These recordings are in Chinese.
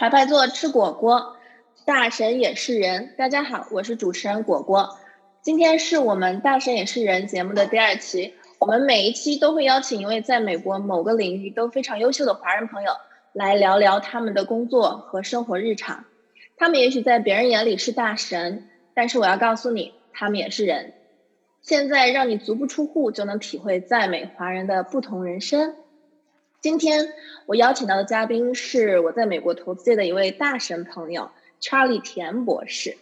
排排坐，吃果果，大神也是人。大家好，我是主持人果果。今天是我们大神也是人节目的第二期。我们每一期都会邀请一位在美国某个领域都非常优秀的华人朋友来聊聊他们的工作和生活日常。他们也许在别人眼里是大神，但是我要告诉你，他们也是人。现在让你足不出户就能体会在美华人的不同人生。今天我邀请到的嘉宾是我在美国投资界的一位大神朋友 Charlie 田博士，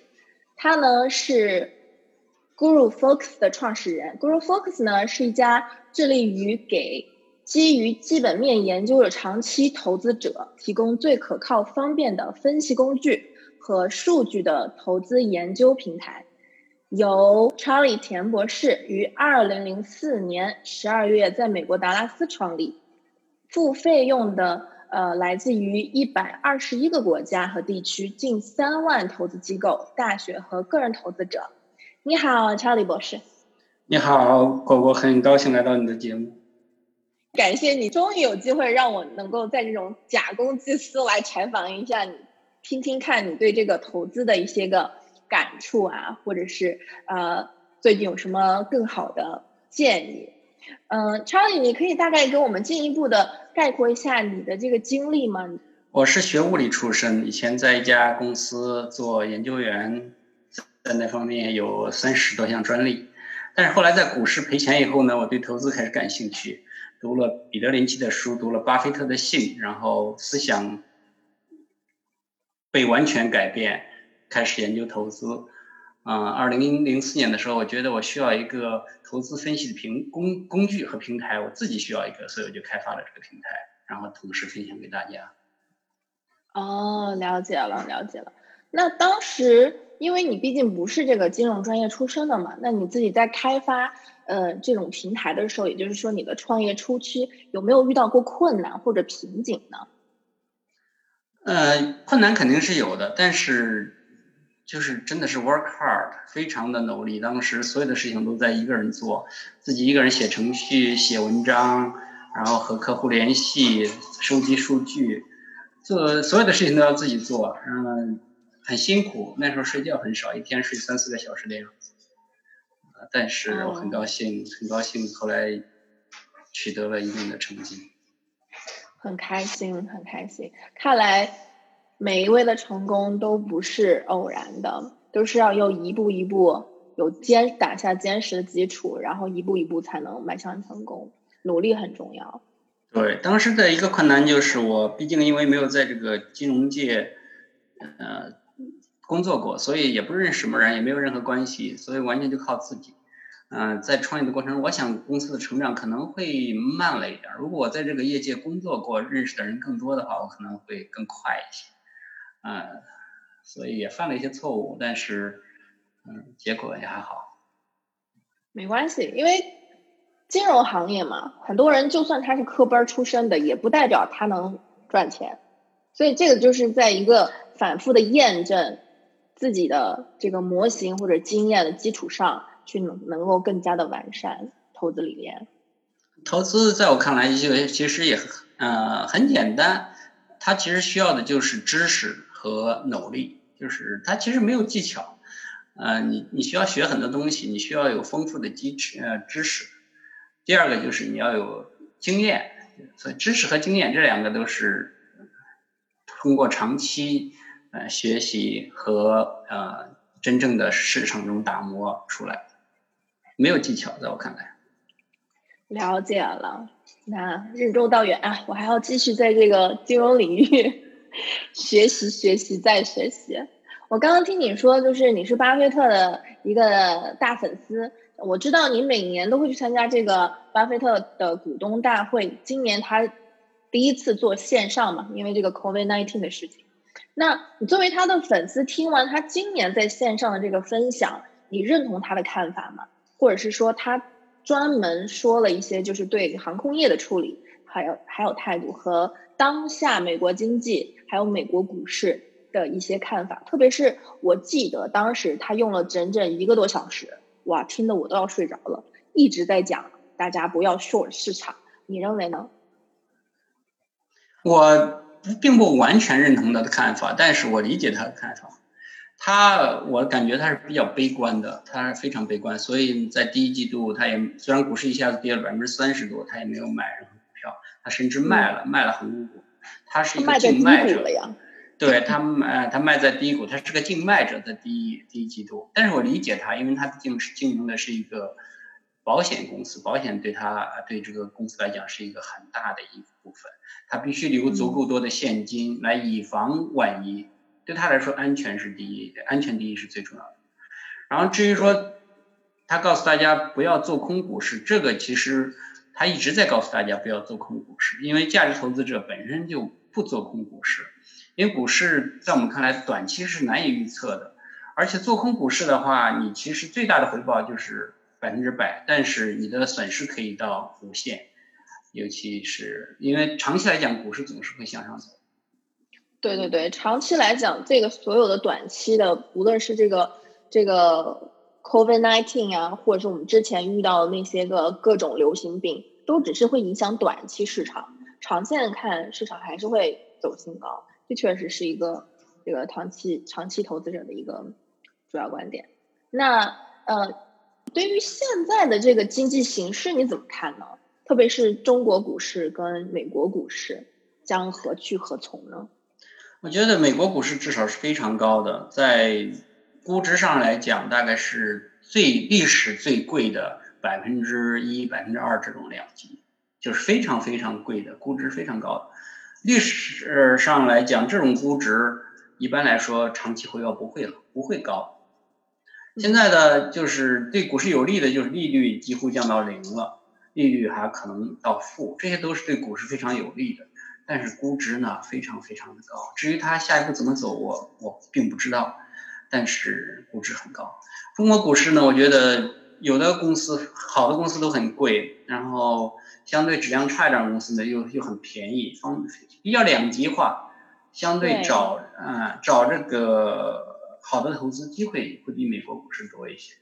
他呢是 Guru Focus 的创始人。Guru Focus 呢是一家致力于给基于基本面研究的长期投资者提供最可靠、方便的分析工具和数据的投资研究平台。由 Charlie 田博士于二零零四年十二月在美国达拉斯创立。付费用的呃，来自于一百二十一个国家和地区，近三万投资机构、大学和个人投资者。你好，查理博士。你好，果果，很高兴来到你的节目。感谢你，终于有机会让我能够在这种假公济私来采访一下你，听听看你对这个投资的一些个感触啊，或者是呃，最近有什么更好的建议。嗯，Charlie，你可以大概给我们进一步的概括一下你的这个经历吗？我是学物理出身，以前在一家公司做研究员，在那方面有三十多项专利。但是后来在股市赔钱以后呢，我对投资开始感兴趣，读了彼得林奇的书，读了巴菲特的信，然后思想被完全改变，开始研究投资。嗯，二零零四年的时候，我觉得我需要一个投资分析的平工工具和平台，我自己需要一个，所以我就开发了这个平台，然后同时分享给大家。哦，了解了，了解了。那当时，因为你毕竟不是这个金融专业出身的嘛，那你自己在开发呃这种平台的时候，也就是说你的创业初期有没有遇到过困难或者瓶颈呢？呃，困难肯定是有的，但是。就是真的是 work hard，非常的努力。当时所有的事情都在一个人做，自己一个人写程序、写文章，然后和客户联系、收集数据，做所有的事情都要自己做。嗯，很辛苦。那时候睡觉很少，一天睡三四个小时的样子。但是我很高兴，很高兴后来取得了一定的成绩。很开心，很开心。看来。每一位的成功都不是偶然的，都是要用一步一步有坚打下坚实的基础，然后一步一步才能迈向成功。努力很重要。对，当时的一个困难就是我，毕竟因为没有在这个金融界呃工作过，所以也不认识什么人，也没有任何关系，所以完全就靠自己。嗯，在创业的过程中，我想公司的成长可能会慢了一点。如果我在这个业界工作过，认识的人更多的话，我可能会更快一些。嗯，所以也犯了一些错误，但是，嗯，结果也还好。没关系，因为金融行业嘛，很多人就算他是科班出身的，也不代表他能赚钱。所以这个就是在一个反复的验证自己的这个模型或者经验的基础上去能能够更加的完善投资理念。投资在我看来就其实也呃很简单，它其实需要的就是知识。和努力，就是它其实没有技巧，呃，你你需要学很多东西，你需要有丰富的基础呃知识。第二个就是你要有经验，所以知识和经验这两个都是通过长期呃学习和呃真正的市场中打磨出来，没有技巧，在我看来。了解了，那任重道远啊，我还要继续在这个金融领域。学习学习再学习。我刚刚听你说，就是你是巴菲特的一个大粉丝。我知道你每年都会去参加这个巴菲特的股东大会。今年他第一次做线上嘛，因为这个 COVID-19 的事情。那你作为他的粉丝，听完他今年在线上的这个分享，你认同他的看法吗？或者是说他专门说了一些就是对航空业的处理，还有还有态度和当下美国经济？还有美国股市的一些看法，特别是我记得当时他用了整整一个多小时，哇，听得我都要睡着了，一直在讲大家不要 short 市场，你认为呢？我并不完全认同他的看法，但是我理解他的看法。他，我感觉他是比较悲观的，他非常悲观，所以在第一季度，他也虽然股市一下子跌了百分之三十多，他也没有买任何，他甚至卖了，卖了很多股。他是一个净卖者。对他卖，他卖在低谷，他是个净卖者，在第一第一季度。但是我理解他，因为他毕竟是经营的是一个保险公司，保险对他对这个公司来讲是一个很大的一部分，他必须留足够多的现金来以防万一。对他来说，安全是第一，安全第一是最重要的。然后至于说，他告诉大家不要做空股市，这个其实他一直在告诉大家不要做空股市，因为价值投资者本身就不做空股市。因为股市在我们看来，短期是难以预测的，而且做空股市的话，你其实最大的回报就是百分之百，但是你的损失可以到无限，尤其是因为长期来讲，股市总是会向上走。对对对，长期来讲，这个所有的短期的，无论是这个这个 COVID nineteen 啊，或者是我们之前遇到的那些个各种流行病，都只是会影响短期市场，长线看市场还是会走新高。这确实是一个这个长期长期投资者的一个主要观点。那呃，对于现在的这个经济形势你怎么看呢？特别是中国股市跟美国股市将何去何从呢？我觉得美国股市至少是非常高的，在估值上来讲，大概是最历史最贵的百分之一、百分之二这种量级，就是非常非常贵的估值，非常高的。历史上来讲，这种估值一般来说长期回报不会了，不会高。现在的就是对股市有利的，就是利率几乎降到零了，利率还可能到负，这些都是对股市非常有利的。但是估值呢，非常非常的高。至于它下一步怎么走，我我并不知道。但是估值很高。中国股市呢，我觉得有的公司好的公司都很贵，然后相对质量差一点公司呢，又又很便宜，方。比较两极化，相对找啊找这个好的投资机会会比美国股市多一些。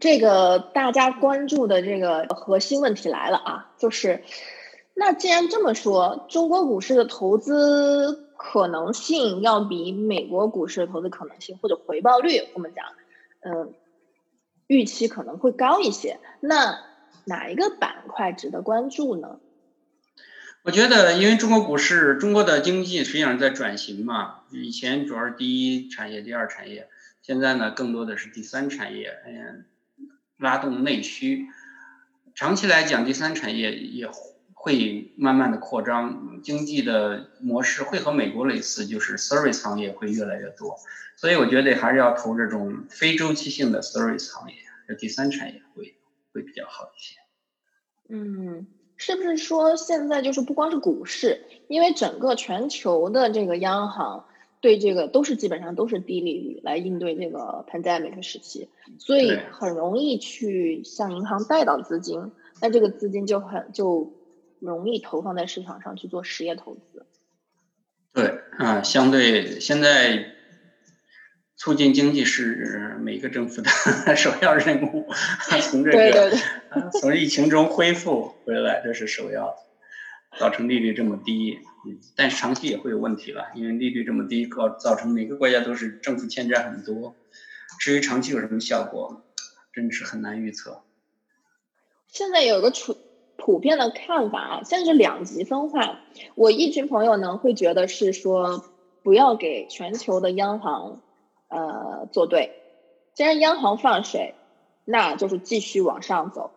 这个大家关注的这个核心问题来了啊，就是那既然这么说，中国股市的投资可能性要比美国股市的投资可能性或者回报率，我们讲，嗯，预期可能会高一些。那哪一个板块值得关注呢？我觉得，因为中国股市、中国的经济实际上在转型嘛，以前主要是第一产业、第二产业，现在呢更多的是第三产业，嗯，拉动内需。长期来讲，第三产业也会慢慢的扩张，经济的模式会和美国类似，就是 service 行业会越来越多。所以我觉得还是要投这种非周期性的 service 行业，这第三产业会会比较好一些。嗯。是不是说现在就是不光是股市，因为整个全球的这个央行对这个都是基本上都是低利率来应对这个 pandemic 时期，所以很容易去向银行贷到资金，那这个资金就很就容易投放在市场上去做实业投资。对，啊，相对现在。促进经济是每个政府的 首要任务，从这个从疫情中恢复回来，这是首要的。造成利率这么低，嗯，但是长期也会有问题了，因为利率这么低，造造成每个国家都是政府欠债很多。至于长期有什么效果，真是很难预测。现在有个普普遍的看法啊，现在是两极分化。我一群朋友呢会觉得是说，不要给全球的央行。呃，做对，既然央行放水，那就是继续往上走。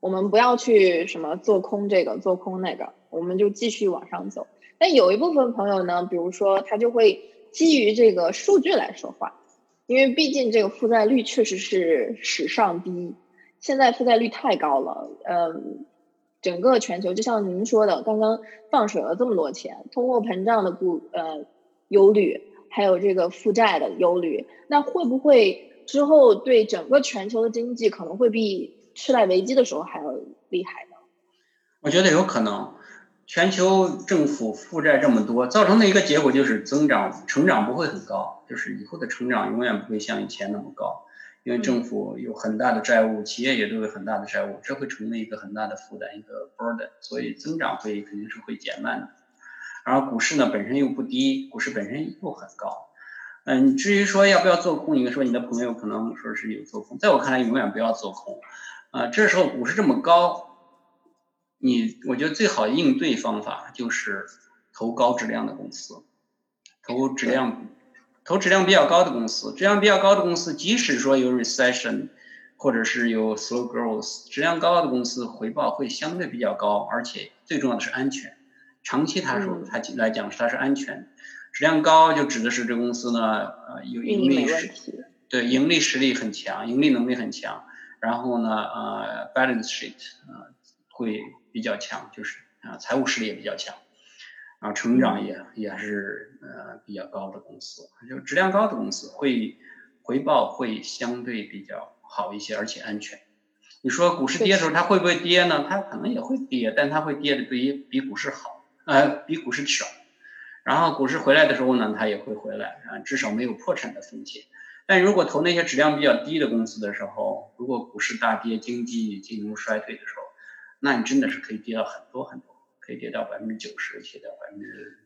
我们不要去什么做空这个做空那个，我们就继续往上走。但有一部分朋友呢，比如说他就会基于这个数据来说话，因为毕竟这个负债率确实是史上低，现在负债率太高了。嗯，整个全球就像您说的，刚刚放水了这么多钱，通货膨胀的不呃忧虑。还有这个负债的忧虑，那会不会之后对整个全球的经济可能会比次贷危机的时候还要厉害呢？我觉得有可能，全球政府负债这么多，造成的一个结果就是增长成长不会很高，就是以后的成长永远不会像以前那么高，因为政府有很大的债务，企业也都有很大的债务，这会成为一个很大的负担，一个 burden，所以增长会肯定是会减慢的。然后股市呢本身又不低，股市本身又很高。嗯，至于说要不要做空，你说你的朋友可能说是有做空，在我看来永远不要做空。啊，这时候股市这么高，你我觉得最好应对方法就是投高质量的公司，投质量。投质量比较高的公司，质量比较高的公司，即使说有 recession，或者是有 slow growth，质量高的公司回报会相对比较高，而且最重要的是安全。长期他说它来讲它是安全，质量高就指的是这公司呢，呃，有盈利实，对盈利实力很强，盈利能力很强，然后呢，呃，balance sheet，呃，会比较强，就是啊，财务实力也比较强。然后成长也也是呃比较高的公司，就质量高的公司会回报会相对比较好一些，而且安全。你说股市跌的时候它会不会跌呢？它可能也会跌，但它会跌的比比股市好，呃比股市少。然后股市回来的时候呢，它也会回来啊，至少没有破产的风险。但如果投那些质量比较低的公司的时候，如果股市大跌，经济进入衰退的时候，那你真的是可以跌到很多很多。可以跌到百分之九十，跌到百分之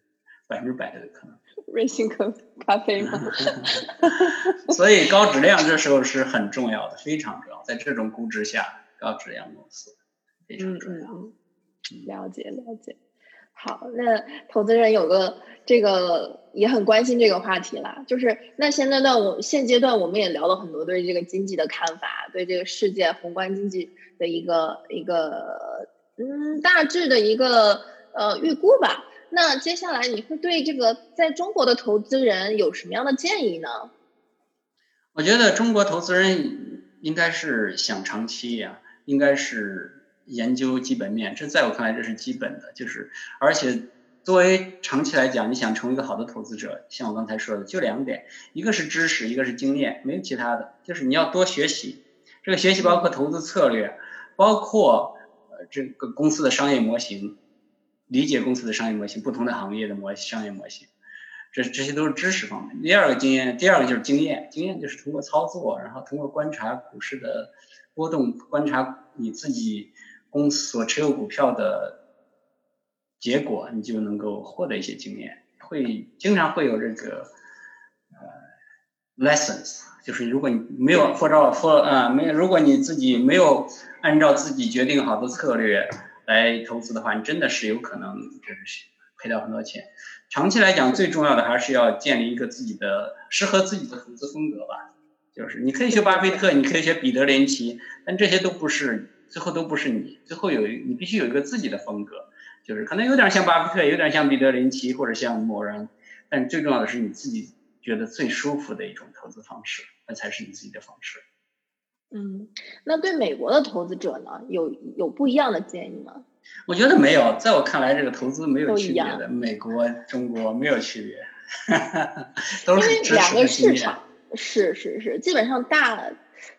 百分之百都有可能。瑞幸咖咖啡吗？所以高质量这时候是很重要的，非常重要。在这种估值下，高质量公司非常重要。嗯嗯，了解了解。好，那投资人有个这个也很关心这个话题啦，就是那现在呢，我现阶段我们也聊了很多对这个经济的看法，对这个世界宏观经济的一个一个。嗯，大致的一个呃预估吧。那接下来你会对这个在中国的投资人有什么样的建议呢？我觉得中国投资人应该是想长期呀，应该是研究基本面。这在我看来这是基本的，就是而且作为长期来讲，你想成为一个好的投资者，像我刚才说的，就两点，一个是知识，一个是经验，没有其他的，就是你要多学习。这个学习包括投资策略，包括。这个公司的商业模型，理解公司的商业模型，不同的行业的模商业模型，这这些都是知识方面。第二个经验，第二个就是经验，经验就是通过操作，然后通过观察股市的波动，观察你自己公司所持有股票的结果，你就能够获得一些经验。会经常会有这个呃 lessons。就是如果你没有或者或啊没有，如果你自己没有按照自己决定好的策略来投资的话，你真的是有可能就是赔掉很多钱。长期来讲，最重要的还是要建立一个自己的适合自己的投资风格吧。就是你可以学巴菲特，你可以学彼得林奇，但这些都不是最后都不是你，最后有一你必须有一个自己的风格，就是可能有点像巴菲特，有点像彼得林奇或者像某人，但最重要的是你自己觉得最舒服的一种投资方式。那才是你自己的方式。嗯，那对美国的投资者呢，有有不一样的建议吗？我觉得没有，在我看来，这个投资没有区别的。美国、中国没有区别，都是两个市场。是是是，基本上大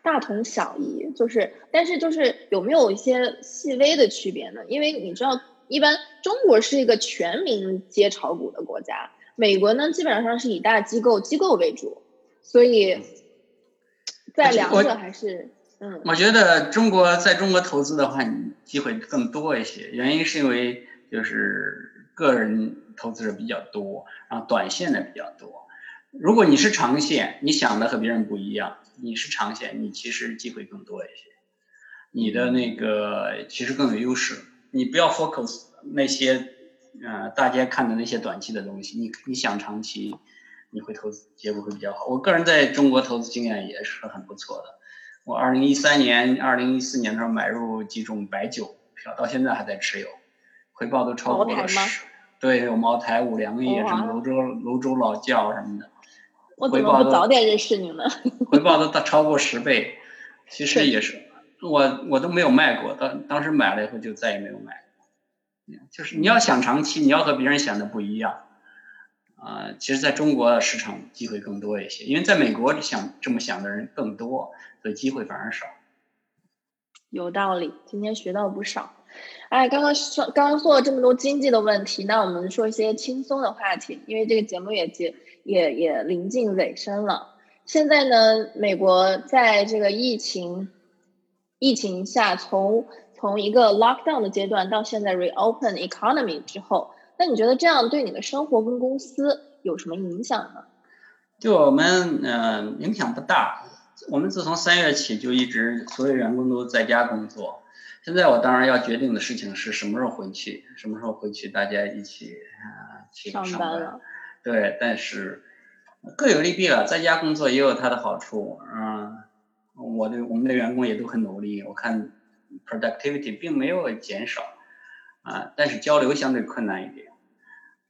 大同小异，就是，但是就是有没有一些细微的区别呢？因为你知道，一般中国是一个全民皆炒股的国家，美国呢基本上是以大机构机构为主。所以，在两者还是嗯，我觉得中国在中国投资的话，你机会更多一些。原因是因为就是个人投资者比较多，然后短线的比较多。如果你是长线，你想的和别人不一样，你是长线，你其实机会更多一些。你的那个其实更有优势。你不要 focus 那些呃大家看的那些短期的东西，你你想长期。你会投资结果会比较好。我个人在中国投资经验也是很不错的。我二零一三年、二零一四年的时候买入几种白酒票，到现在还在持有，回报都超过了十。对，有茅台、五粮液、什么泸州泸州老窖什么的。我怎么不早点认识你们？回报都大超过十倍，其实也是我我都没有卖过，当当时买了以后就再也没有卖。就是你要想长期，你要和别人想的不一样。啊，其实在中国市场机会更多一些，因为在美国想这么想的人更多，所以机会反而少。有道理，今天学到不少。哎，刚刚说刚刚说了这么多经济的问题，那我们说一些轻松的话题，因为这个节目也接也也临近尾声了。现在呢，美国在这个疫情疫情下，从从一个 lockdown 的阶段到现在 reopen economy 之后。那你觉得这样对你的生活跟公司有什么影响呢？对我们嗯影响不大。我们自从三月起就一直所有员工都在家工作。现在我当然要决定的事情是什么时候回去，什么时候回去大家一起啊去上班了。对，但是各有利弊了。在家工作也有它的好处，嗯，我的我们的员工也都很努力，我看 productivity 并没有减少啊，但是交流相对困难一点。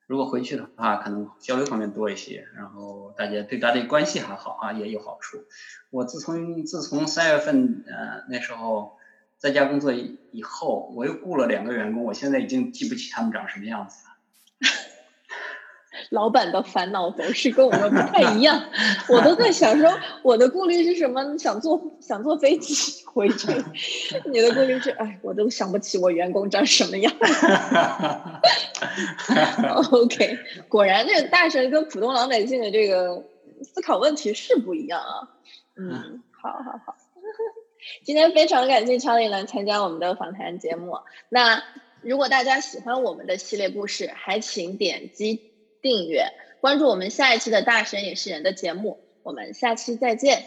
如果回去的话，可能交流方面多一些，然后大家对大家关系还好啊，也有好处。我自从自从三月份呃那时候在家工作以以后，我又雇了两个员工，我现在已经记不起他们长什么样子了。老板的烦恼总是跟我们不太一样，我都在想说，我的顾虑是什么？想坐想坐飞机回去，你的顾虑是，哎，我都想不起我员工长什么样。OK，果然这个大神跟普通老百姓的这个思考问题是不一样啊。嗯，好好好，今天非常感谢乔丽来参加我们的访谈节目。那如果大家喜欢我们的系列故事，还请点击。订阅关注我们下一期的大神也是人的节目，我们下期再见。